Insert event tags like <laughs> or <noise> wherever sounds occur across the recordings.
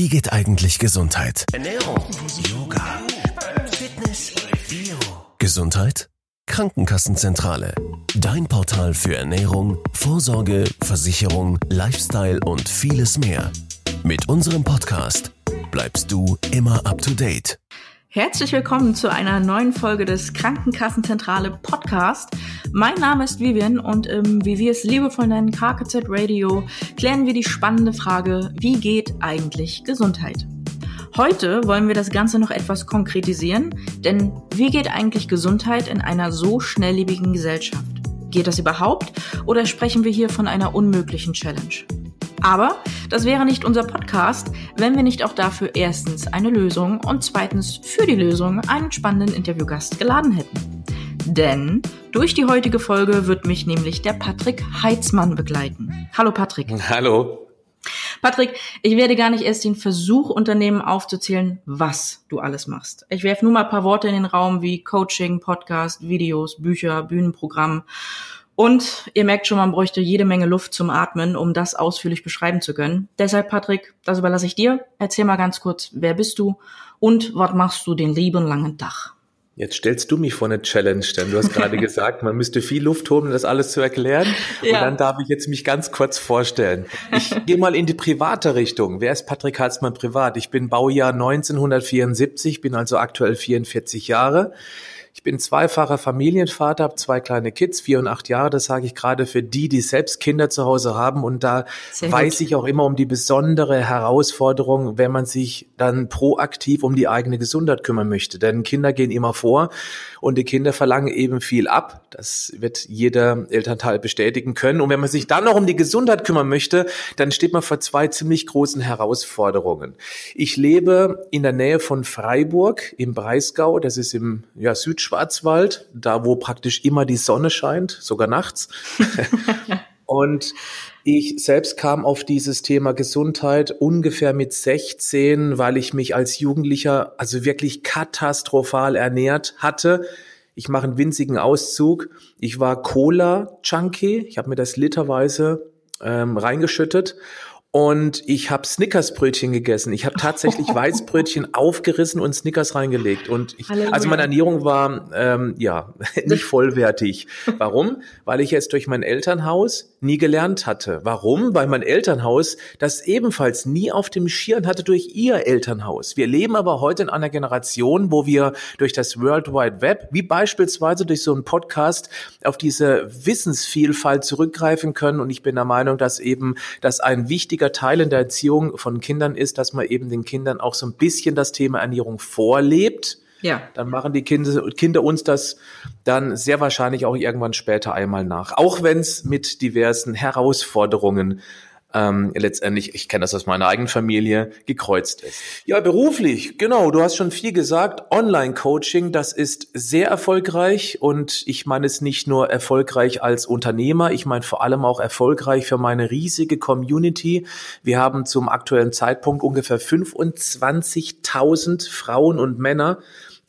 Wie geht eigentlich Gesundheit? Ernährung, Yoga, Fitness, Bio. Gesundheit? Krankenkassenzentrale. Dein Portal für Ernährung, Vorsorge, Versicherung, Lifestyle und vieles mehr. Mit unserem Podcast bleibst du immer up to date. Herzlich willkommen zu einer neuen Folge des Krankenkassenzentrale Podcast. Mein Name ist Vivian und im Wie wir es liebevoll nennen KKZ Radio klären wir die spannende Frage, wie geht eigentlich Gesundheit? Heute wollen wir das Ganze noch etwas konkretisieren, denn wie geht eigentlich Gesundheit in einer so schnelllebigen Gesellschaft? Geht das überhaupt oder sprechen wir hier von einer unmöglichen Challenge? Aber das wäre nicht unser Podcast, wenn wir nicht auch dafür erstens eine Lösung und zweitens für die Lösung einen spannenden Interviewgast geladen hätten. Denn durch die heutige Folge wird mich nämlich der Patrick Heitzmann begleiten. Hallo Patrick. <laughs> Hallo. Patrick, ich werde gar nicht erst den Versuch unternehmen aufzuzählen, was du alles machst. Ich werfe nur mal ein paar Worte in den Raum wie Coaching, Podcast, Videos, Bücher, Bühnenprogramm und ihr merkt schon, man bräuchte jede Menge Luft zum Atmen, um das ausführlich beschreiben zu können. Deshalb, Patrick, das überlasse ich dir. Erzähl mal ganz kurz, wer bist du und was machst du den lieben langen Tag? Jetzt stellst du mich vor eine Challenge, denn du hast gerade <laughs> gesagt, man müsste viel Luft holen, um das alles zu erklären. Ja. Und dann darf ich jetzt mich ganz kurz vorstellen. Ich <laughs> gehe mal in die private Richtung. Wer ist Patrick Halsmann privat? Ich bin Baujahr 1974, bin also aktuell 44 Jahre. Ich bin zweifacher Familienvater, habe zwei kleine Kids, vier und acht Jahre. Das sage ich gerade für die, die selbst Kinder zu Hause haben. Und da Sehr weiß gut. ich auch immer um die besondere Herausforderung, wenn man sich dann proaktiv um die eigene Gesundheit kümmern möchte. Denn Kinder gehen immer vor und die Kinder verlangen eben viel ab. Das wird jeder Elternteil bestätigen können. Und wenn man sich dann noch um die Gesundheit kümmern möchte, dann steht man vor zwei ziemlich großen Herausforderungen. Ich lebe in der Nähe von Freiburg im Breisgau. Das ist im ja, Süd Südschwarzwald, da wo praktisch immer die Sonne scheint, sogar nachts. <laughs> Und ich selbst kam auf dieses Thema Gesundheit ungefähr mit 16, weil ich mich als Jugendlicher also wirklich katastrophal ernährt hatte. Ich mache einen winzigen Auszug. Ich war Cola-Junkie. Ich habe mir das literweise ähm, reingeschüttet und ich habe Snickersbrötchen gegessen. Ich habe tatsächlich <laughs> Weißbrötchen aufgerissen und Snickers reingelegt. Und ich, also meine Ernährung war ähm, ja <laughs> nicht vollwertig. <laughs> Warum? Weil ich jetzt durch mein Elternhaus nie gelernt hatte. Warum? Weil mein Elternhaus das ebenfalls nie auf dem Schirm hatte durch ihr Elternhaus. Wir leben aber heute in einer Generation, wo wir durch das World Wide Web, wie beispielsweise durch so einen Podcast, auf diese Wissensvielfalt zurückgreifen können. Und ich bin der Meinung, dass eben das ein wichtiger wichtiger Teil in der Erziehung von Kindern ist, dass man eben den Kindern auch so ein bisschen das Thema Ernährung vorlebt. Ja. Dann machen die Kinder, Kinder uns das dann sehr wahrscheinlich auch irgendwann später einmal nach. Auch wenn es mit diversen Herausforderungen ähm, letztendlich, ich kenne das aus meiner eigenen Familie, gekreuzt ist. Ja, beruflich, genau, du hast schon viel gesagt. Online-Coaching, das ist sehr erfolgreich und ich meine es nicht nur erfolgreich als Unternehmer, ich meine vor allem auch erfolgreich für meine riesige Community. Wir haben zum aktuellen Zeitpunkt ungefähr 25.000 Frauen und Männer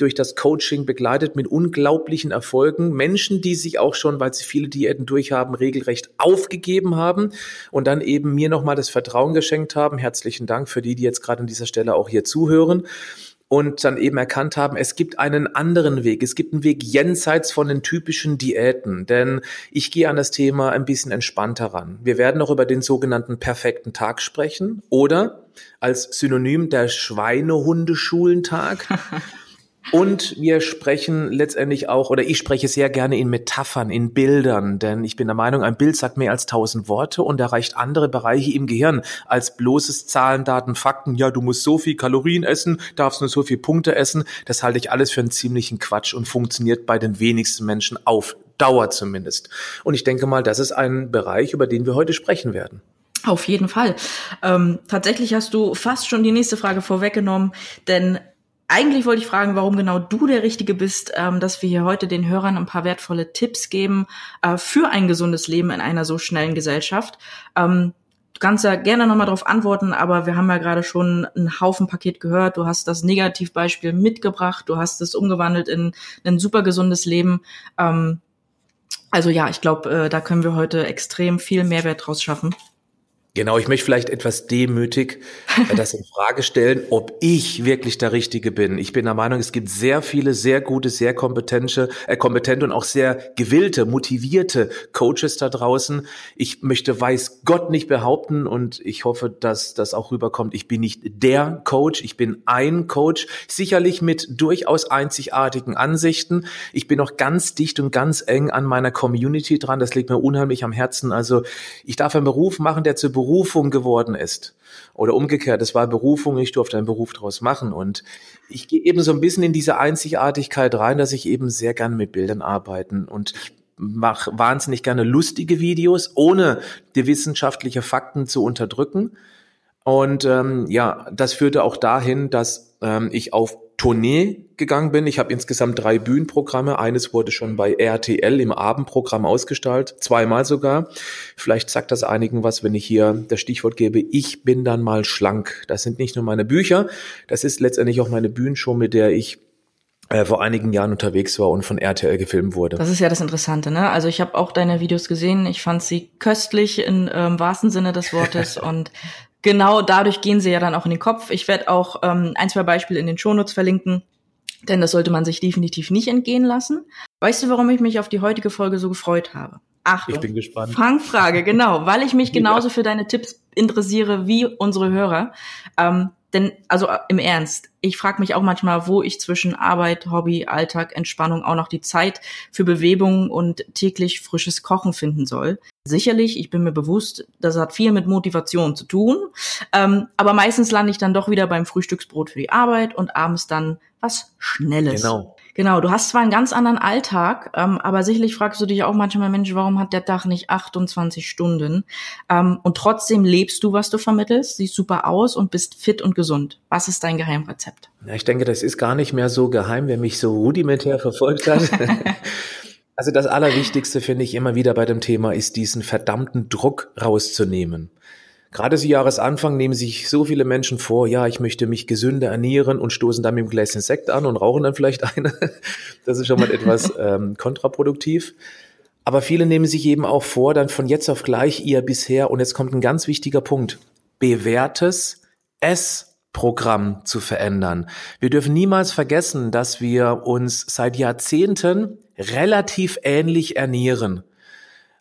durch das Coaching begleitet mit unglaublichen Erfolgen. Menschen, die sich auch schon, weil sie viele Diäten durchhaben, regelrecht aufgegeben haben und dann eben mir nochmal das Vertrauen geschenkt haben. Herzlichen Dank für die, die jetzt gerade an dieser Stelle auch hier zuhören und dann eben erkannt haben, es gibt einen anderen Weg. Es gibt einen Weg jenseits von den typischen Diäten, denn ich gehe an das Thema ein bisschen entspannter ran. Wir werden noch über den sogenannten perfekten Tag sprechen oder als Synonym der Schweinehundeschulentag. <laughs> Und wir sprechen letztendlich auch, oder ich spreche sehr gerne in Metaphern, in Bildern, denn ich bin der Meinung, ein Bild sagt mehr als tausend Worte und erreicht andere Bereiche im Gehirn als bloßes Zahlen, Daten, Fakten. Ja, du musst so viel Kalorien essen, darfst nur so viel Punkte essen. Das halte ich alles für einen ziemlichen Quatsch und funktioniert bei den wenigsten Menschen auf Dauer zumindest. Und ich denke mal, das ist ein Bereich, über den wir heute sprechen werden. Auf jeden Fall. Ähm, tatsächlich hast du fast schon die nächste Frage vorweggenommen, denn eigentlich wollte ich fragen, warum genau du der Richtige bist, ähm, dass wir hier heute den Hörern ein paar wertvolle Tipps geben äh, für ein gesundes Leben in einer so schnellen Gesellschaft. Ähm, du kannst ja gerne nochmal darauf antworten, aber wir haben ja gerade schon einen Haufen Paket gehört. Du hast das Negativbeispiel mitgebracht, du hast es umgewandelt in ein super gesundes Leben. Ähm, also ja, ich glaube, äh, da können wir heute extrem viel Mehrwert draus schaffen. Genau, ich möchte vielleicht etwas demütig äh, das in Frage stellen, ob ich wirklich der Richtige bin. Ich bin der Meinung, es gibt sehr viele sehr gute, sehr kompetente, äh, kompetente und auch sehr gewillte, motivierte Coaches da draußen. Ich möchte weiß Gott nicht behaupten und ich hoffe, dass das auch rüberkommt. Ich bin nicht der Coach, ich bin ein Coach, sicherlich mit durchaus einzigartigen Ansichten. Ich bin auch ganz dicht und ganz eng an meiner Community dran. Das liegt mir unheimlich am Herzen. Also ich darf einen Beruf machen, der zu Berufung geworden ist. Oder umgekehrt, es war Berufung, ich durfte einen Beruf daraus machen. Und ich gehe eben so ein bisschen in diese Einzigartigkeit rein, dass ich eben sehr gerne mit Bildern arbeiten und mache wahnsinnig gerne lustige Videos, ohne die wissenschaftliche Fakten zu unterdrücken. Und ähm, ja, das führte auch dahin, dass ähm, ich auf Tournee gegangen bin. Ich habe insgesamt drei Bühnenprogramme. Eines wurde schon bei RTL im Abendprogramm ausgestaltet, zweimal sogar. Vielleicht sagt das einigen was, wenn ich hier das Stichwort gebe, ich bin dann mal schlank. Das sind nicht nur meine Bücher, das ist letztendlich auch meine Bühnenshow, mit der ich äh, vor einigen Jahren unterwegs war und von RTL gefilmt wurde. Das ist ja das Interessante, ne? Also ich habe auch deine Videos gesehen. Ich fand sie köstlich im ähm, wahrsten Sinne des Wortes <laughs> und genau dadurch gehen sie ja dann auch in den Kopf. Ich werde auch ähm, ein, zwei Beispiele in den Shownotes verlinken, denn das sollte man sich definitiv nicht entgehen lassen. Weißt du, warum ich mich auf die heutige Folge so gefreut habe? Achtung, ich bin gespannt. Fangfrage, genau, weil ich mich <laughs> genauso für deine Tipps interessiere wie unsere Hörer. Ähm, denn, also äh, im Ernst, ich frage mich auch manchmal, wo ich zwischen Arbeit, Hobby, Alltag, Entspannung auch noch die Zeit für Bewegung und täglich frisches Kochen finden soll. Sicherlich, ich bin mir bewusst, das hat viel mit Motivation zu tun, ähm, aber meistens lande ich dann doch wieder beim Frühstücksbrot für die Arbeit und abends dann was Schnelles. Genau. Genau, du hast zwar einen ganz anderen Alltag, ähm, aber sicherlich fragst du dich auch manchmal, Mensch, warum hat der Tag nicht 28 Stunden? Ähm, und trotzdem lebst du, was du vermittelst, siehst super aus und bist fit und gesund. Was ist dein Geheimrezept? Ja, ich denke, das ist gar nicht mehr so geheim, wer mich so rudimentär verfolgt hat. <laughs> also das Allerwichtigste finde ich immer wieder bei dem Thema ist, diesen verdammten Druck rauszunehmen. Gerade zu Jahresanfang nehmen sich so viele Menschen vor, ja, ich möchte mich gesünder ernähren und stoßen dann mit dem Gläschen Sekt an und rauchen dann vielleicht eine. <laughs> Das ist schon mal etwas <laughs> ähm, kontraproduktiv. Aber viele nehmen sich eben auch vor, dann von jetzt auf gleich ihr bisher, und jetzt kommt ein ganz wichtiger Punkt, bewährtes Essprogramm zu verändern. Wir dürfen niemals vergessen, dass wir uns seit Jahrzehnten relativ ähnlich ernähren.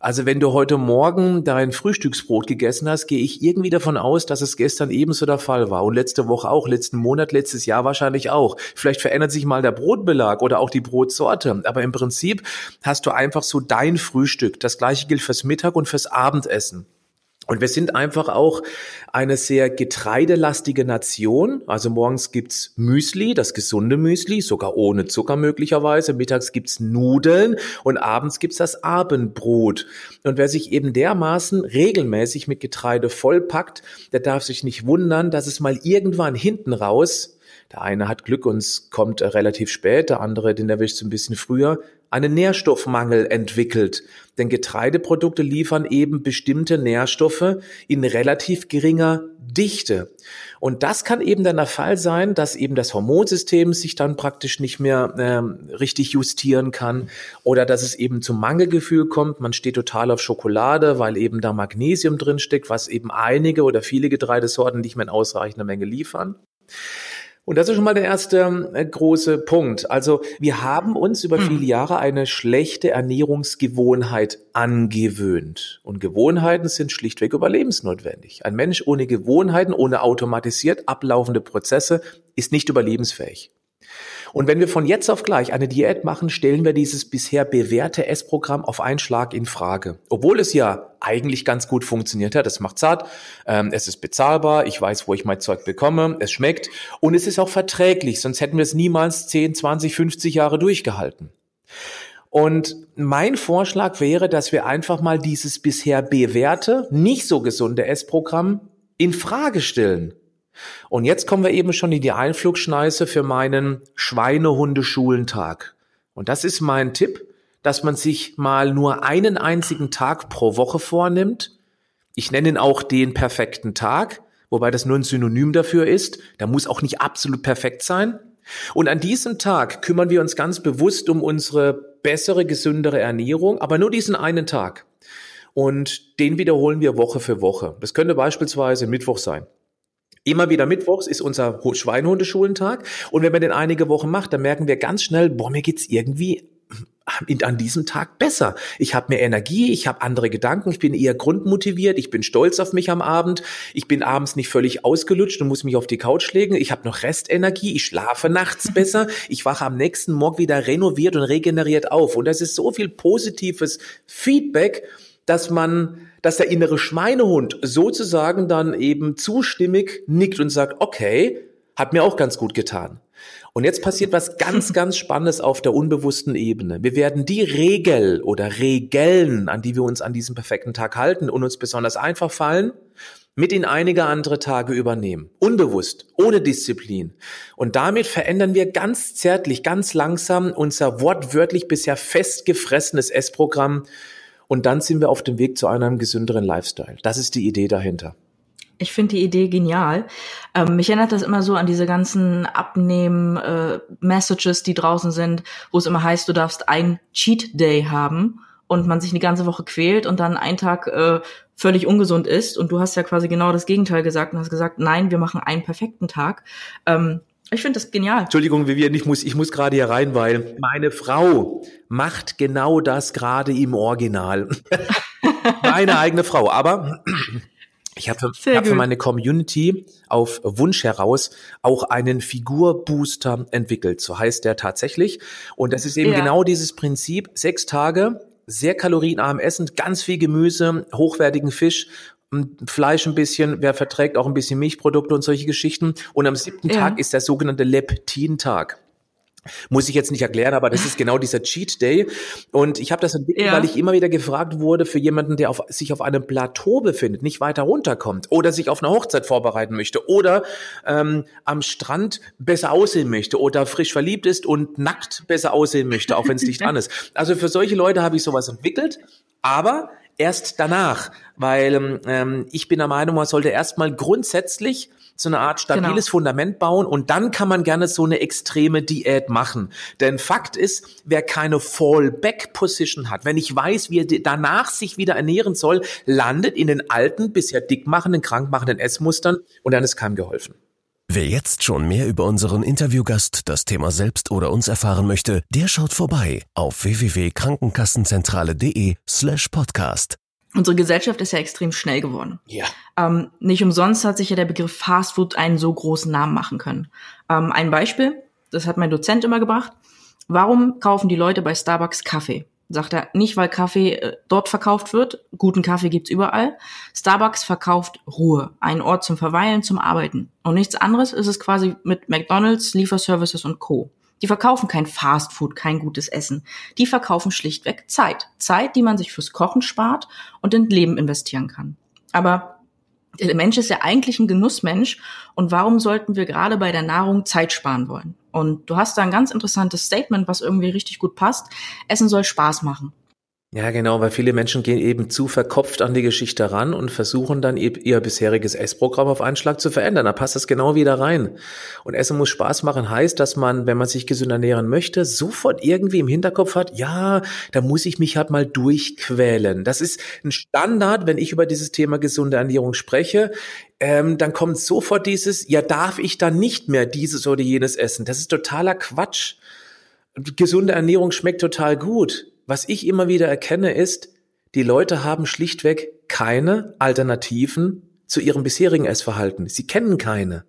Also wenn du heute Morgen dein Frühstücksbrot gegessen hast, gehe ich irgendwie davon aus, dass es gestern ebenso der Fall war und letzte Woche auch, letzten Monat, letztes Jahr wahrscheinlich auch. Vielleicht verändert sich mal der Brotbelag oder auch die Brotsorte, aber im Prinzip hast du einfach so dein Frühstück. Das gleiche gilt fürs Mittag und fürs Abendessen. Und wir sind einfach auch eine sehr getreidelastige Nation. Also morgens gibt's Müsli, das gesunde Müsli, sogar ohne Zucker möglicherweise. Mittags gibt's Nudeln und abends gibt's das Abendbrot. Und wer sich eben dermaßen regelmäßig mit Getreide vollpackt, der darf sich nicht wundern, dass es mal irgendwann hinten raus der eine hat Glück und es kommt relativ spät, der andere, den erwischt es ein bisschen früher, einen Nährstoffmangel entwickelt. Denn Getreideprodukte liefern eben bestimmte Nährstoffe in relativ geringer Dichte. Und das kann eben dann der Fall sein, dass eben das Hormonsystem sich dann praktisch nicht mehr ähm, richtig justieren kann oder dass es eben zum Mangelgefühl kommt. Man steht total auf Schokolade, weil eben da Magnesium drin steckt, was eben einige oder viele Getreidesorten nicht mehr in ausreichender Menge liefern. Und das ist schon mal der erste äh, große Punkt. Also wir haben uns über hm. viele Jahre eine schlechte Ernährungsgewohnheit angewöhnt. Und Gewohnheiten sind schlichtweg überlebensnotwendig. Ein Mensch ohne Gewohnheiten, ohne automatisiert ablaufende Prozesse ist nicht überlebensfähig. Und wenn wir von jetzt auf gleich eine Diät machen, stellen wir dieses bisher bewährte Essprogramm auf einen Schlag in Frage. Obwohl es ja eigentlich ganz gut funktioniert hat. Es macht satt, ähm, es ist bezahlbar, ich weiß, wo ich mein Zeug bekomme, es schmeckt und es ist auch verträglich, sonst hätten wir es niemals 10, 20, 50 Jahre durchgehalten. Und mein Vorschlag wäre, dass wir einfach mal dieses bisher bewährte, nicht so gesunde Essprogramm in Frage stellen. Und jetzt kommen wir eben schon in die Einflugschneise für meinen Schweinehundeschulentag. Und das ist mein Tipp, dass man sich mal nur einen einzigen Tag pro Woche vornimmt. Ich nenne ihn auch den perfekten Tag, wobei das nur ein Synonym dafür ist. Der muss auch nicht absolut perfekt sein. Und an diesem Tag kümmern wir uns ganz bewusst um unsere bessere, gesündere Ernährung, aber nur diesen einen Tag. und den wiederholen wir Woche für Woche. Das könnte beispielsweise Mittwoch sein. Immer wieder Mittwochs ist unser Schweinhundeschulentag. Und wenn man den einige Wochen macht, dann merken wir ganz schnell, boah, mir geht's irgendwie an diesem Tag besser. Ich habe mehr Energie, ich habe andere Gedanken, ich bin eher grundmotiviert, ich bin stolz auf mich am Abend, ich bin abends nicht völlig ausgelutscht und muss mich auf die Couch legen, ich habe noch Restenergie, ich schlafe nachts <laughs> besser, ich wache am nächsten Morgen wieder renoviert und regeneriert auf. Und das ist so viel positives Feedback, dass man, dass der innere Schweinehund sozusagen dann eben zustimmig nickt und sagt, okay, hat mir auch ganz gut getan. Und jetzt passiert was ganz, <laughs> ganz Spannendes auf der unbewussten Ebene. Wir werden die Regel oder Regeln, an die wir uns an diesem perfekten Tag halten und uns besonders einfach fallen, mit in einige andere Tage übernehmen. Unbewusst, ohne Disziplin. Und damit verändern wir ganz zärtlich, ganz langsam unser wortwörtlich bisher festgefressenes Essprogramm. Und dann sind wir auf dem Weg zu einem gesünderen Lifestyle. Das ist die Idee dahinter. Ich finde die Idee genial. Ähm, mich erinnert das immer so an diese ganzen Abnehmen-Messages, äh, die draußen sind, wo es immer heißt, du darfst ein Cheat Day haben und man sich eine ganze Woche quält und dann einen Tag äh, völlig ungesund ist. Und du hast ja quasi genau das Gegenteil gesagt und hast gesagt, nein, wir machen einen perfekten Tag. Ähm, ich finde das genial. Entschuldigung, Vivian, ich muss, ich muss gerade hier rein, weil meine Frau macht genau das gerade im Original. <laughs> Meine eigene Frau. Aber ich habe hab für meine Community auf Wunsch heraus auch einen Figurbooster entwickelt. So heißt der tatsächlich. Und das ist eben ja. genau dieses Prinzip. Sechs Tage, sehr kalorienarm essen, ganz viel Gemüse, hochwertigen Fisch Fleisch ein bisschen, wer verträgt auch ein bisschen Milchprodukte und solche Geschichten. Und am siebten ja. Tag ist der sogenannte Leptin-Tag. Muss ich jetzt nicht erklären, aber das ist genau dieser Cheat Day. Und ich habe das entwickelt, ja. weil ich immer wieder gefragt wurde für jemanden, der auf, sich auf einem Plateau befindet, nicht weiter runterkommt oder sich auf eine Hochzeit vorbereiten möchte oder ähm, am Strand besser aussehen möchte oder frisch verliebt ist und nackt besser aussehen möchte, auch wenn es nicht <laughs> an ist. Also für solche Leute habe ich sowas entwickelt, aber erst danach, weil ähm, ich bin der Meinung, man sollte erstmal grundsätzlich so eine Art stabiles genau. Fundament bauen und dann kann man gerne so eine extreme Diät machen. Denn Fakt ist, wer keine Fallback-Position hat, wenn ich weiß, wie er danach sich wieder ernähren soll, landet in den alten, bisher dickmachenden, krankmachenden Essmustern und dann ist keinem geholfen. Wer jetzt schon mehr über unseren Interviewgast, das Thema selbst oder uns erfahren möchte, der schaut vorbei auf www.krankenkassenzentrale.de slash podcast. Unsere Gesellschaft ist ja extrem schnell geworden. Ja. Ähm, nicht umsonst hat sich ja der Begriff Fastfood einen so großen Namen machen können. Ähm, ein Beispiel, das hat mein Dozent immer gebracht. Warum kaufen die Leute bei Starbucks Kaffee? sagt er, nicht weil Kaffee äh, dort verkauft wird, guten Kaffee gibt's überall. Starbucks verkauft Ruhe, einen Ort zum Verweilen, zum Arbeiten. Und nichts anderes ist es quasi mit McDonald's, Lieferservices und Co. Die verkaufen kein Fastfood, kein gutes Essen. Die verkaufen schlichtweg Zeit. Zeit, die man sich fürs Kochen spart und in Leben investieren kann. Aber der Mensch ist ja eigentlich ein Genussmensch und warum sollten wir gerade bei der Nahrung Zeit sparen wollen? Und du hast da ein ganz interessantes Statement, was irgendwie richtig gut passt. Essen soll Spaß machen. Ja, genau, weil viele Menschen gehen eben zu verkopft an die Geschichte ran und versuchen dann ihr bisheriges Essprogramm auf einen Schlag zu verändern. Da passt das genau wieder rein. Und Essen muss Spaß machen heißt, dass man, wenn man sich gesund ernähren möchte, sofort irgendwie im Hinterkopf hat, ja, da muss ich mich halt mal durchquälen. Das ist ein Standard, wenn ich über dieses Thema gesunde Ernährung spreche. Ähm, dann kommt sofort dieses, ja, darf ich dann nicht mehr dieses oder jenes essen? Das ist totaler Quatsch. Gesunde Ernährung schmeckt total gut was ich immer wieder erkenne, ist, die Leute haben schlichtweg keine Alternativen zu ihrem bisherigen Essverhalten. Sie kennen keine.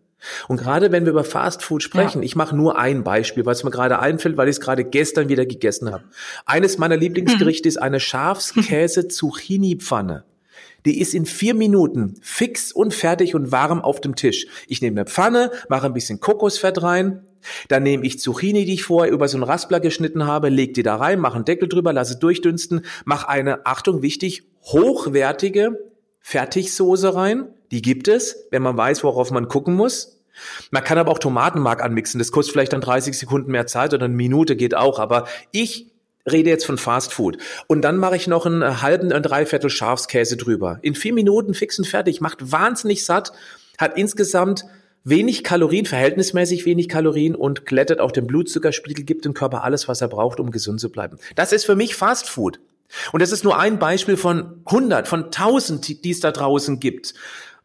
Und gerade wenn wir über Fast Food sprechen, ja. ich mache nur ein Beispiel, was mir gerade einfällt, weil ich es gerade gestern wieder gegessen habe. Eines meiner Lieblingsgerichte hm. ist eine Schafskäse-Zucchini-Pfanne. Die ist in vier Minuten fix und fertig und warm auf dem Tisch. Ich nehme eine Pfanne, mache ein bisschen Kokosfett rein, dann nehme ich Zucchini, die ich vorher über so ein Raspler geschnitten habe, leg die da rein, mache einen Deckel drüber, lasse durchdünsten, mache eine, Achtung, wichtig, hochwertige Fertigsoße rein. Die gibt es, wenn man weiß, worauf man gucken muss. Man kann aber auch Tomatenmark anmixen. Das kostet vielleicht dann 30 Sekunden mehr Zeit oder eine Minute geht auch. Aber ich rede jetzt von Fast Food. Und dann mache ich noch einen halben, ein Dreiviertel Schafskäse drüber. In vier Minuten fix und fertig. Macht wahnsinnig satt. Hat insgesamt wenig Kalorien, verhältnismäßig wenig Kalorien und glättet auch den Blutzuckerspiegel, gibt dem Körper alles, was er braucht, um gesund zu bleiben. Das ist für mich Fast Food. Und das ist nur ein Beispiel von 100, von 1000, die es da draußen gibt.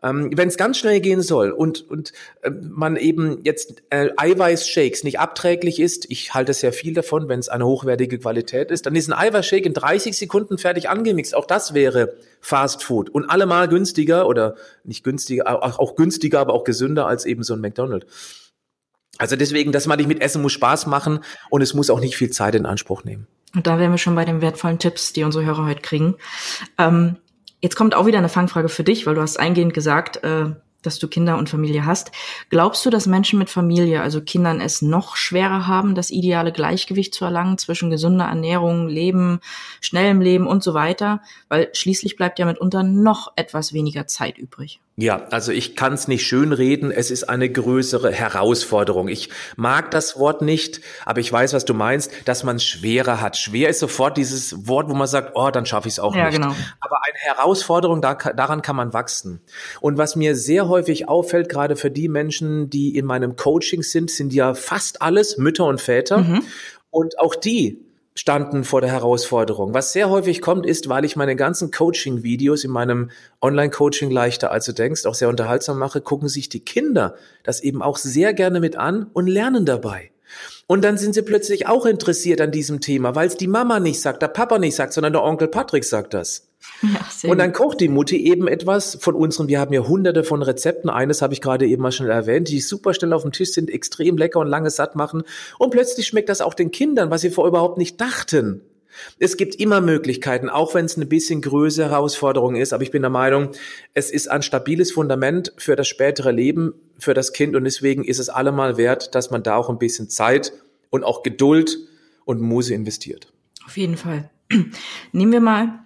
Ähm, Wenn es ganz schnell gehen soll und, und äh, man eben jetzt äh, Eiweißshakes nicht abträglich ist, ich halte sehr viel davon, wenn es eine hochwertige Qualität ist, dann ist ein Eiweißshake in 30 Sekunden fertig angemixt. Auch das wäre Fast Food und allemal günstiger oder nicht günstiger, auch, auch günstiger, aber auch gesünder als eben so ein McDonald's. Also deswegen, das meine ich mit Essen muss Spaß machen und es muss auch nicht viel Zeit in Anspruch nehmen. Und da wären wir schon bei den wertvollen Tipps, die unsere Hörer heute kriegen. Ähm, jetzt kommt auch wieder eine Fangfrage für dich, weil du hast eingehend gesagt, äh, dass du Kinder und Familie hast. Glaubst du, dass Menschen mit Familie, also Kindern, es noch schwerer haben, das ideale Gleichgewicht zu erlangen zwischen gesunder Ernährung, Leben, schnellem Leben und so weiter? Weil schließlich bleibt ja mitunter noch etwas weniger Zeit übrig. Ja, also ich kann es nicht schön reden. Es ist eine größere Herausforderung. Ich mag das Wort nicht, aber ich weiß, was du meinst, dass man schwerer hat. Schwer ist sofort dieses Wort, wo man sagt, oh, dann schaffe ich es auch ja, nicht. Genau. Aber eine Herausforderung, da, daran kann man wachsen. Und was mir sehr häufig auffällt, gerade für die Menschen, die in meinem Coaching sind, sind ja fast alles Mütter und Väter. Mhm. Und auch die standen vor der Herausforderung. Was sehr häufig kommt, ist, weil ich meine ganzen Coaching-Videos in meinem Online-Coaching leichter als du denkst, auch sehr unterhaltsam mache, gucken sich die Kinder das eben auch sehr gerne mit an und lernen dabei. Und dann sind sie plötzlich auch interessiert an diesem Thema, weil es die Mama nicht sagt, der Papa nicht sagt, sondern der Onkel Patrick sagt das. Ja, und dann kocht die Mutti eben etwas von unseren, wir haben ja hunderte von Rezepten, eines habe ich gerade eben mal schon erwähnt, die super schnell auf dem Tisch sind, extrem lecker und lange satt machen. Und plötzlich schmeckt das auch den Kindern, was sie vorher überhaupt nicht dachten. Es gibt immer Möglichkeiten, auch wenn es eine bisschen größere Herausforderung ist. Aber ich bin der Meinung, es ist ein stabiles Fundament für das spätere Leben, für das Kind. Und deswegen ist es allemal wert, dass man da auch ein bisschen Zeit und auch Geduld und Muse investiert. Auf jeden Fall. <clears throat> Nehmen wir mal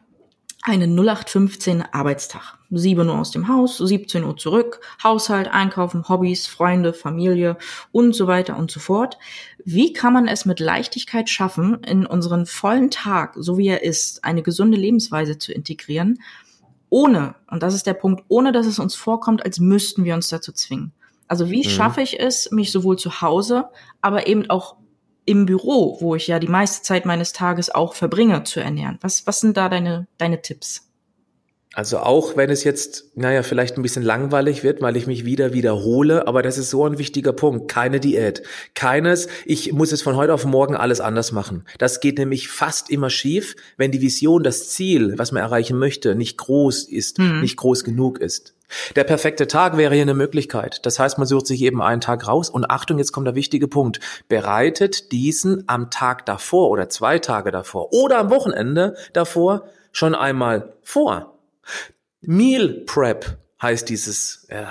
einen 0815 Arbeitstag. 7 Uhr aus dem Haus, 17 Uhr zurück, Haushalt, Einkaufen, Hobbys, Freunde, Familie und so weiter und so fort. Wie kann man es mit Leichtigkeit schaffen, in unseren vollen Tag, so wie er ist, eine gesunde Lebensweise zu integrieren, ohne, und das ist der Punkt, ohne dass es uns vorkommt, als müssten wir uns dazu zwingen? Also wie mhm. schaffe ich es, mich sowohl zu Hause, aber eben auch im Büro, wo ich ja die meiste Zeit meines Tages auch verbringe, zu ernähren? Was, was sind da deine, deine Tipps? Also auch wenn es jetzt, naja, vielleicht ein bisschen langweilig wird, weil ich mich wieder wiederhole, aber das ist so ein wichtiger Punkt. Keine Diät. Keines, ich muss es von heute auf morgen alles anders machen. Das geht nämlich fast immer schief, wenn die Vision, das Ziel, was man erreichen möchte, nicht groß ist, mhm. nicht groß genug ist. Der perfekte Tag wäre hier eine Möglichkeit. Das heißt, man sucht sich eben einen Tag raus und Achtung, jetzt kommt der wichtige Punkt. Bereitet diesen am Tag davor oder zwei Tage davor oder am Wochenende davor schon einmal vor. Meal Prep heißt dieses äh,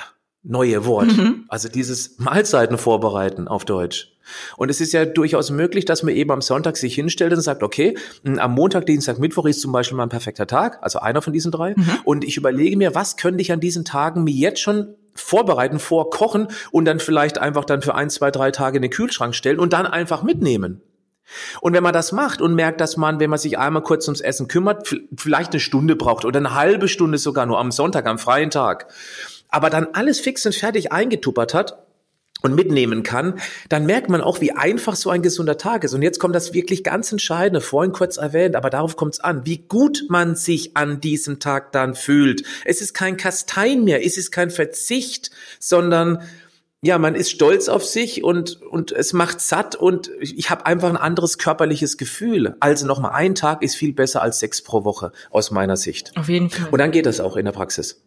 neue Wort. Mhm. Also dieses Mahlzeiten vorbereiten auf Deutsch. Und es ist ja durchaus möglich, dass man eben am Sonntag sich hinstellt und sagt, okay, am Montag, Dienstag, Mittwoch ist zum Beispiel mal ein perfekter Tag, also einer von diesen drei. Mhm. Und ich überlege mir, was könnte ich an diesen Tagen mir jetzt schon vorbereiten, vorkochen und dann vielleicht einfach dann für ein, zwei, drei Tage in den Kühlschrank stellen und dann einfach mitnehmen. Und wenn man das macht und merkt, dass man, wenn man sich einmal kurz ums Essen kümmert, vielleicht eine Stunde braucht oder eine halbe Stunde sogar nur am Sonntag, am freien Tag, aber dann alles fix und fertig eingetuppert hat, und mitnehmen kann, dann merkt man auch, wie einfach so ein gesunder Tag ist. Und jetzt kommt das wirklich ganz Entscheidende, vorhin kurz erwähnt, aber darauf kommt es an, wie gut man sich an diesem Tag dann fühlt. Es ist kein Kastein mehr, es ist kein Verzicht, sondern ja, man ist stolz auf sich und, und es macht satt und ich habe einfach ein anderes körperliches Gefühl. Also nochmal, ein Tag ist viel besser als sechs pro Woche aus meiner Sicht. Auf jeden Fall. Und dann geht das auch in der Praxis.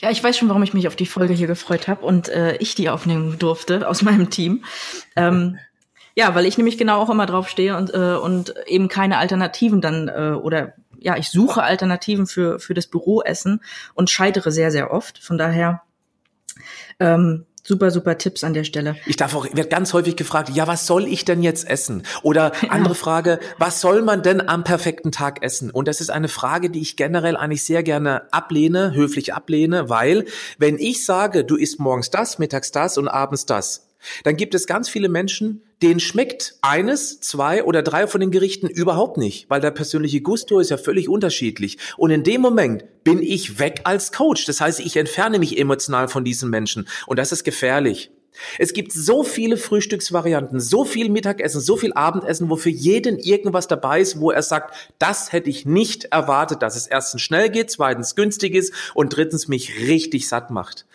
Ja, ich weiß schon, warum ich mich auf die Folge hier gefreut habe und äh, ich die aufnehmen durfte aus meinem Team. Ähm, ja, weil ich nämlich genau auch immer drauf stehe und, äh, und eben keine Alternativen dann äh, oder ja, ich suche Alternativen für, für das Büroessen und scheitere sehr, sehr oft. Von daher ähm, Super, super Tipps an der Stelle. Ich darf auch, wird ganz häufig gefragt, ja, was soll ich denn jetzt essen? Oder <laughs> andere. Frage, was soll man denn am perfekten Tag essen? Und das ist eine Frage, die ich generell eigentlich sehr gerne ablehne, höflich ablehne, weil wenn ich sage, du isst morgens das, mittags das und abends das, dann gibt es ganz viele Menschen, denen schmeckt eines, zwei oder drei von den Gerichten überhaupt nicht, weil der persönliche Gusto ist ja völlig unterschiedlich. Und in dem Moment bin ich weg als Coach. Das heißt, ich entferne mich emotional von diesen Menschen und das ist gefährlich. Es gibt so viele Frühstücksvarianten, so viel Mittagessen, so viel Abendessen, wo für jeden irgendwas dabei ist, wo er sagt, das hätte ich nicht erwartet, dass es erstens schnell geht, zweitens günstig ist und drittens mich richtig satt macht.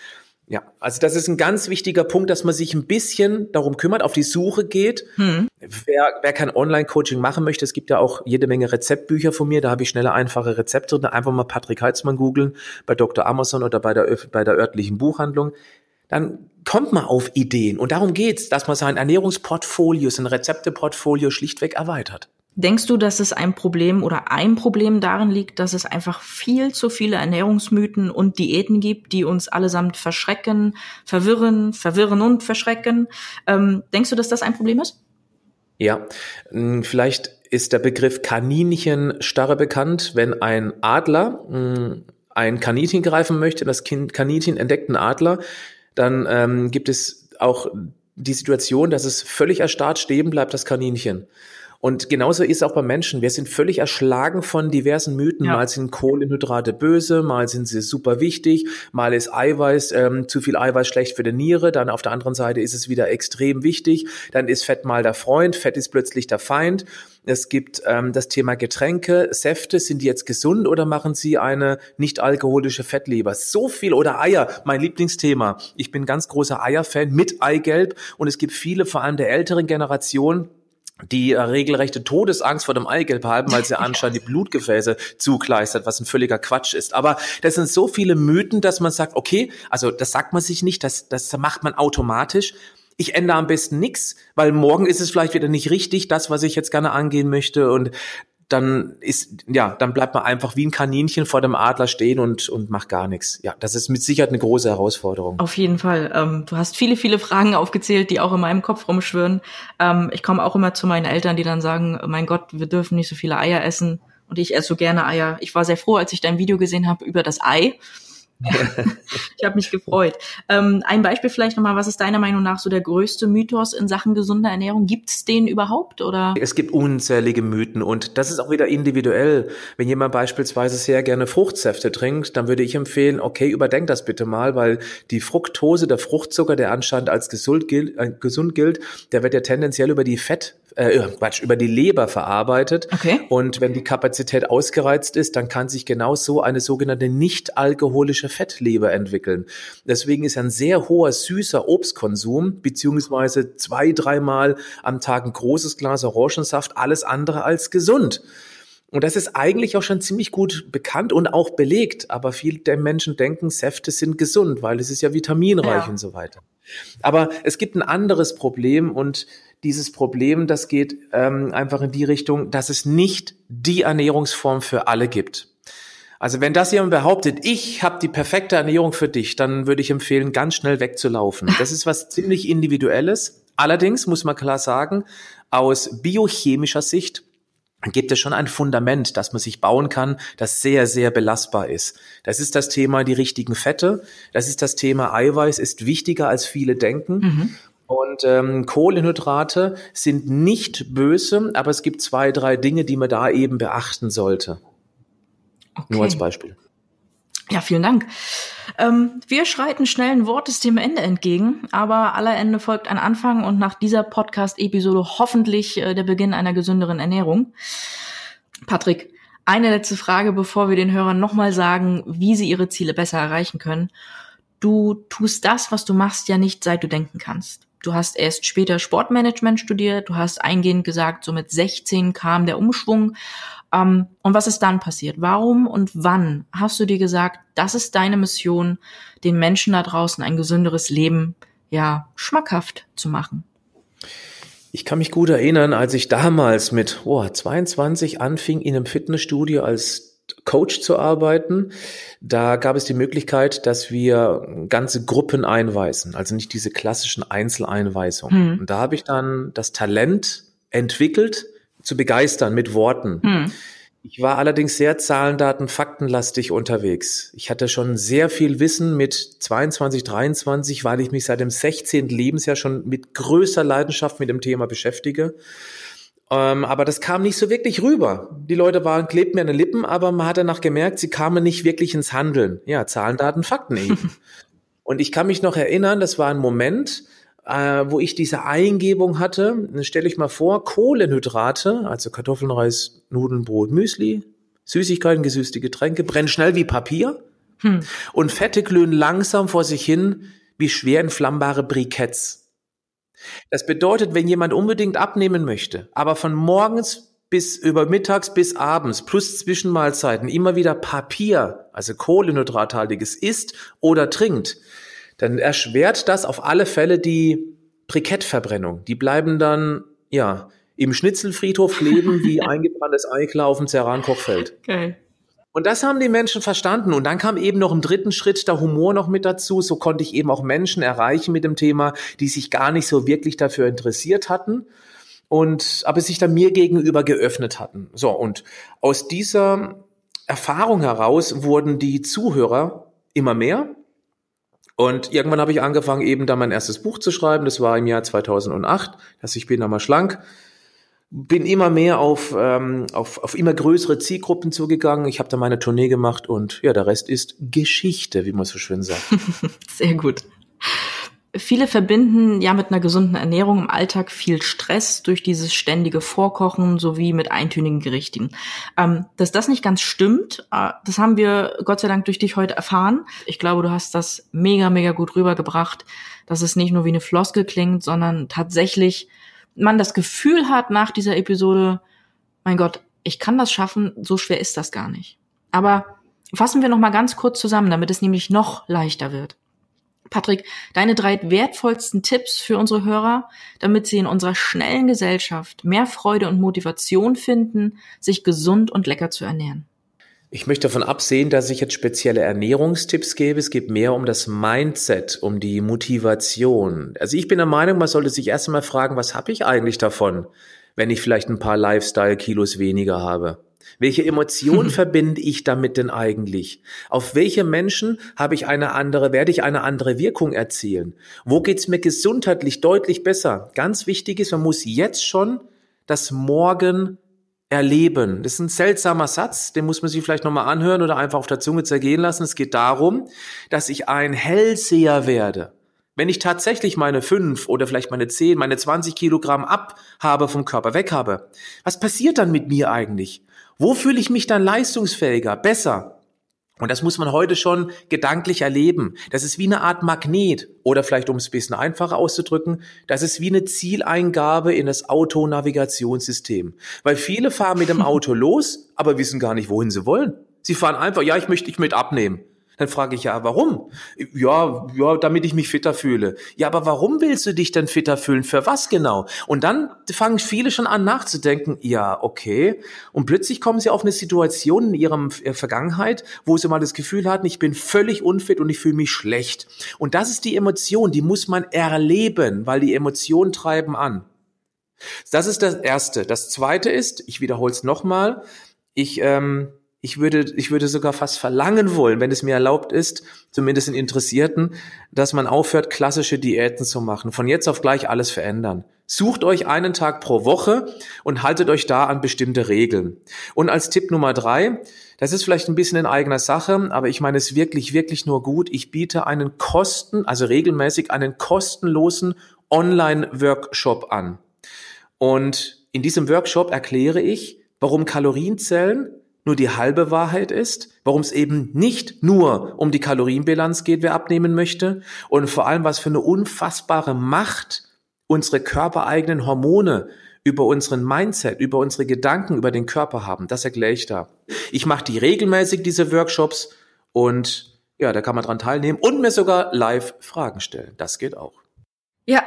Ja, also das ist ein ganz wichtiger Punkt, dass man sich ein bisschen darum kümmert, auf die Suche geht. Hm. Wer, wer kein Online-Coaching machen möchte, es gibt ja auch jede Menge Rezeptbücher von mir, da habe ich schnelle, einfache Rezepte drin. Einfach mal Patrick Heitzmann googeln, bei Dr. Amazon oder bei der, bei der örtlichen Buchhandlung. Dann kommt man auf Ideen. Und darum geht's, dass man sein Ernährungsportfolio, sein Rezepteportfolio schlichtweg erweitert. Denkst du, dass es ein Problem oder ein Problem darin liegt, dass es einfach viel zu viele Ernährungsmythen und Diäten gibt, die uns allesamt verschrecken, verwirren, verwirren und verschrecken? Ähm, denkst du, dass das ein Problem ist? Ja, hm, vielleicht ist der Begriff Kaninchensstarre bekannt, wenn ein Adler hm, ein Kaninchen greifen möchte, das Kaninchen entdeckt einen Adler, dann ähm, gibt es auch die Situation, dass es völlig erstarrt stehen bleibt, das Kaninchen. Und genauso ist es auch beim Menschen. Wir sind völlig erschlagen von diversen Mythen. Ja. Mal sind Kohlenhydrate böse, mal sind sie super wichtig, mal ist Eiweiß, ähm, zu viel Eiweiß schlecht für die Niere, dann auf der anderen Seite ist es wieder extrem wichtig, dann ist Fett mal der Freund, Fett ist plötzlich der Feind. Es gibt ähm, das Thema Getränke, Säfte, sind die jetzt gesund oder machen sie eine nicht alkoholische Fettleber? So viel oder Eier, mein Lieblingsthema. Ich bin ganz großer Eierfan mit Eigelb und es gibt viele, vor allem der älteren Generation, die äh, regelrechte Todesangst vor dem Eigelb haben, weil sie <laughs> anscheinend die Blutgefäße zugleistert, was ein völliger Quatsch ist. Aber das sind so viele Mythen, dass man sagt, okay, also das sagt man sich nicht, das, das macht man automatisch. Ich ändere am besten nichts, weil morgen ist es vielleicht wieder nicht richtig, das, was ich jetzt gerne angehen möchte. Und dann ist, ja, dann bleibt man einfach wie ein Kaninchen vor dem Adler stehen und, und macht gar nichts. Ja, das ist mit Sicherheit eine große Herausforderung. Auf jeden Fall. Ähm, du hast viele, viele Fragen aufgezählt, die auch in meinem Kopf rumschwirren. Ähm, ich komme auch immer zu meinen Eltern, die dann sagen, mein Gott, wir dürfen nicht so viele Eier essen. Und ich esse so gerne Eier. Ich war sehr froh, als ich dein Video gesehen habe über das Ei <laughs> ich habe mich gefreut. Ähm, ein Beispiel vielleicht nochmal, was ist deiner Meinung nach so der größte Mythos in Sachen gesunder Ernährung? Gibt es den überhaupt? Oder? Es gibt unzählige Mythen und das ist auch wieder individuell. Wenn jemand beispielsweise sehr gerne Fruchtsäfte trinkt, dann würde ich empfehlen, okay, überdenk das bitte mal, weil die Fructose, der Fruchtzucker, der anscheinend als gesund gilt, äh, gesund gilt der wird ja tendenziell über die Fett äh, Quatsch, über die Leber verarbeitet. Okay. Und wenn die Kapazität ausgereizt ist, dann kann sich genau so eine sogenannte nicht alkoholische Fettleber entwickeln. Deswegen ist ein sehr hoher süßer Obstkonsum, beziehungsweise zwei, dreimal am Tag ein großes Glas Orangensaft, alles andere als gesund. Und das ist eigentlich auch schon ziemlich gut bekannt und auch belegt. Aber viele der Menschen denken, Säfte sind gesund, weil es ist ja vitaminreich ja. und so weiter. Aber es gibt ein anderes Problem und dieses Problem, das geht ähm, einfach in die Richtung, dass es nicht die Ernährungsform für alle gibt. Also wenn das jemand behauptet, ich habe die perfekte Ernährung für dich, dann würde ich empfehlen, ganz schnell wegzulaufen. Das ist was ziemlich individuelles. Allerdings muss man klar sagen, aus biochemischer Sicht gibt es schon ein Fundament, das man sich bauen kann, das sehr, sehr belastbar ist. Das ist das Thema die richtigen Fette. Das ist das Thema Eiweiß ist wichtiger als viele denken. Mhm. Und ähm, Kohlenhydrate sind nicht böse, aber es gibt zwei, drei Dinge, die man da eben beachten sollte. Okay. Nur als Beispiel. Ja, vielen Dank. Ähm, wir schreiten schnellen Wortes dem Ende entgegen, aber aller Ende folgt ein Anfang und nach dieser Podcast-Episode hoffentlich äh, der Beginn einer gesünderen Ernährung. Patrick, eine letzte Frage, bevor wir den Hörern nochmal sagen, wie sie ihre Ziele besser erreichen können. Du tust das, was du machst, ja nicht, seit du denken kannst. Du hast erst später Sportmanagement studiert, du hast eingehend gesagt, so mit 16 kam der Umschwung. Ähm, und was ist dann passiert? Warum und wann hast du dir gesagt, das ist deine Mission, den Menschen da draußen ein gesünderes Leben, ja, schmackhaft zu machen? Ich kann mich gut erinnern, als ich damals mit oh, 22 anfing in einem Fitnessstudio als Coach zu arbeiten. Da gab es die Möglichkeit, dass wir ganze Gruppen einweisen, also nicht diese klassischen Einzeleinweisungen. Hm. Und da habe ich dann das Talent entwickelt, zu begeistern mit Worten. Hm. Ich war allerdings sehr Zahlendaten, Faktenlastig unterwegs. Ich hatte schon sehr viel Wissen mit 22, 23, weil ich mich seit dem 16. Lebensjahr schon mit größer Leidenschaft mit dem Thema beschäftige. Ähm, aber das kam nicht so wirklich rüber. Die Leute waren, klebten mir an den Lippen, aber man hat danach gemerkt, sie kamen nicht wirklich ins Handeln. Ja, Zahlen, Daten, Fakten eben. <laughs> Und ich kann mich noch erinnern, das war ein Moment, äh, wo ich diese Eingebung hatte, stelle ich mal vor, Kohlenhydrate, also Kartoffeln, Reis, Nudeln, Brot, Müsli, Süßigkeiten, gesüßte Getränke, brennen schnell wie Papier hm. und Fette glühen langsam vor sich hin wie schwer entflammbare Briketts. Das bedeutet, wenn jemand unbedingt abnehmen möchte, aber von morgens bis über mittags bis abends plus Zwischenmahlzeiten immer wieder Papier, also Kohlenhydrathaltiges isst oder trinkt, dann erschwert das auf alle Fälle die Brikettverbrennung. Die bleiben dann, ja, im Schnitzelfriedhof kleben <laughs> wie eingebranntes Eiklar auf dem Ceran-Kochfeld. Okay. Und das haben die Menschen verstanden. Und dann kam eben noch im dritten Schritt der Humor noch mit dazu. So konnte ich eben auch Menschen erreichen mit dem Thema, die sich gar nicht so wirklich dafür interessiert hatten und aber sich dann mir gegenüber geöffnet hatten. So, und aus dieser Erfahrung heraus wurden die Zuhörer immer mehr. Und irgendwann habe ich angefangen, eben dann mein erstes Buch zu schreiben. Das war im Jahr 2008, dass ich bin einmal schlank bin immer mehr auf, ähm, auf, auf immer größere Zielgruppen zugegangen. Ich habe da meine Tournee gemacht und ja, der Rest ist Geschichte, wie man so schön sagt. <laughs> Sehr gut. Viele verbinden ja mit einer gesunden Ernährung im Alltag viel Stress durch dieses ständige Vorkochen sowie mit eintönigen Gerichten. Ähm, dass das nicht ganz stimmt, äh, das haben wir Gott sei Dank durch dich heute erfahren. Ich glaube, du hast das mega, mega gut rübergebracht, dass es nicht nur wie eine Floskel klingt, sondern tatsächlich man das Gefühl hat nach dieser Episode, mein Gott, ich kann das schaffen, so schwer ist das gar nicht. Aber fassen wir noch mal ganz kurz zusammen, damit es nämlich noch leichter wird. Patrick, deine drei wertvollsten Tipps für unsere Hörer, damit sie in unserer schnellen Gesellschaft mehr Freude und Motivation finden, sich gesund und lecker zu ernähren. Ich möchte davon absehen, dass ich jetzt spezielle Ernährungstipps gebe. Es geht mehr um das Mindset, um die Motivation. Also ich bin der Meinung, man sollte sich erst einmal fragen, was habe ich eigentlich davon, wenn ich vielleicht ein paar Lifestyle-Kilos weniger habe? Welche Emotionen <laughs> verbinde ich damit denn eigentlich? Auf welche Menschen habe ich eine andere, werde ich eine andere Wirkung erzielen? Wo geht's mir gesundheitlich deutlich besser? Ganz wichtig ist, man muss jetzt schon das Morgen erleben. Das ist ein seltsamer Satz, den muss man sich vielleicht nochmal anhören oder einfach auf der Zunge zergehen lassen. Es geht darum, dass ich ein Hellseher werde. Wenn ich tatsächlich meine fünf oder vielleicht meine zehn, meine 20 Kilogramm abhabe vom Körper, weg habe, was passiert dann mit mir eigentlich? Wo fühle ich mich dann leistungsfähiger, besser? Und das muss man heute schon gedanklich erleben. Das ist wie eine Art Magnet oder vielleicht, um es ein bisschen einfacher auszudrücken, das ist wie eine Zieleingabe in das Autonavigationssystem. Weil viele fahren mit dem <laughs> Auto los, aber wissen gar nicht, wohin sie wollen. Sie fahren einfach, ja, ich möchte, ich möchte abnehmen. Dann frage ich ja, warum? Ja, ja, damit ich mich fitter fühle. Ja, aber warum willst du dich denn fitter fühlen? Für was genau? Und dann fangen viele schon an nachzudenken, ja, okay. Und plötzlich kommen sie auf eine Situation in ihrer äh, Vergangenheit, wo sie mal das Gefühl hatten, ich bin völlig unfit und ich fühle mich schlecht. Und das ist die Emotion, die muss man erleben, weil die Emotionen treiben an. Das ist das Erste. Das Zweite ist, ich wiederhole es nochmal, ich ähm, ich würde, ich würde sogar fast verlangen wollen, wenn es mir erlaubt ist, zumindest in Interessierten, dass man aufhört, klassische Diäten zu machen. Von jetzt auf gleich alles verändern. Sucht euch einen Tag pro Woche und haltet euch da an bestimmte Regeln. Und als Tipp Nummer drei, das ist vielleicht ein bisschen in eigener Sache, aber ich meine es wirklich, wirklich nur gut. Ich biete einen kosten, also regelmäßig einen kostenlosen Online-Workshop an. Und in diesem Workshop erkläre ich, warum Kalorienzellen nur die halbe Wahrheit ist, warum es eben nicht nur um die Kalorienbilanz geht, wer abnehmen möchte und vor allem, was für eine unfassbare Macht unsere körpereigenen Hormone über unseren Mindset, über unsere Gedanken über den Körper haben. Das erkläre ich da. Ich mache die regelmäßig, diese Workshops und ja, da kann man dran teilnehmen und mir sogar live Fragen stellen. Das geht auch. Ja,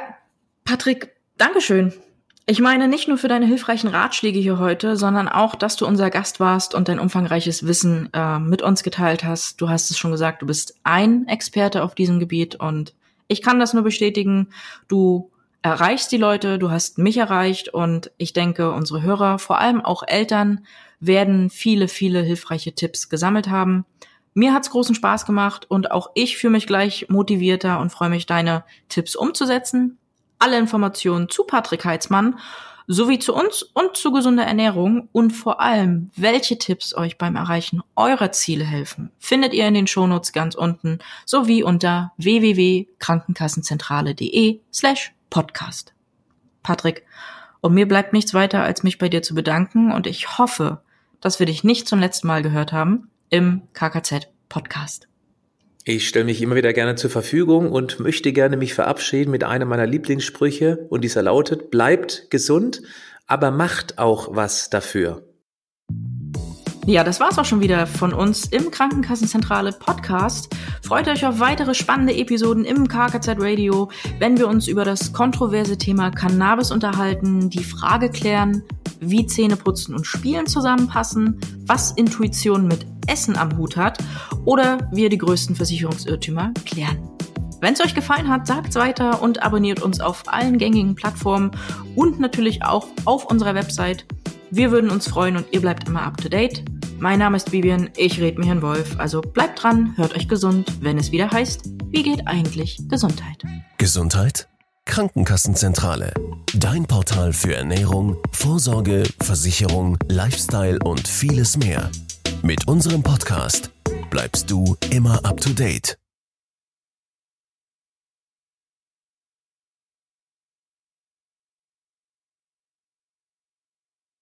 Patrick, Dankeschön. Ich meine nicht nur für deine hilfreichen Ratschläge hier heute, sondern auch, dass du unser Gast warst und dein umfangreiches Wissen äh, mit uns geteilt hast. Du hast es schon gesagt, du bist ein Experte auf diesem Gebiet und ich kann das nur bestätigen. Du erreichst die Leute, du hast mich erreicht und ich denke, unsere Hörer, vor allem auch Eltern, werden viele, viele hilfreiche Tipps gesammelt haben. Mir hat's großen Spaß gemacht und auch ich fühle mich gleich motivierter und freue mich, deine Tipps umzusetzen alle Informationen zu Patrick Heitzmann sowie zu uns und zu gesunder Ernährung und vor allem, welche Tipps euch beim Erreichen eurer Ziele helfen, findet ihr in den Shownotes ganz unten sowie unter www.krankenkassenzentrale.de slash podcast. Patrick, und mir bleibt nichts weiter, als mich bei dir zu bedanken und ich hoffe, dass wir dich nicht zum letzten Mal gehört haben im KKZ Podcast. Ich stelle mich immer wieder gerne zur Verfügung und möchte gerne mich verabschieden mit einem meiner Lieblingssprüche und dieser lautet, bleibt gesund, aber macht auch was dafür. Ja, das war's auch schon wieder von uns im Krankenkassenzentrale Podcast. Freut euch auf weitere spannende Episoden im KKZ Radio, wenn wir uns über das kontroverse Thema Cannabis unterhalten, die Frage klären, wie Zähneputzen und Spielen zusammenpassen, was Intuition mit Essen am Hut hat oder wir die größten Versicherungsirrtümer klären. Wenn es euch gefallen hat, sagt's weiter und abonniert uns auf allen gängigen Plattformen und natürlich auch auf unserer Website. Wir würden uns freuen und ihr bleibt immer up to date. Mein Name ist Vivian, ich rede mit Herrn Wolf, also bleibt dran, hört euch gesund, wenn es wieder heißt, wie geht eigentlich Gesundheit? Gesundheit? Krankenkassenzentrale. Dein Portal für Ernährung, Vorsorge, Versicherung, Lifestyle und vieles mehr. Mit unserem Podcast bleibst du immer up to date.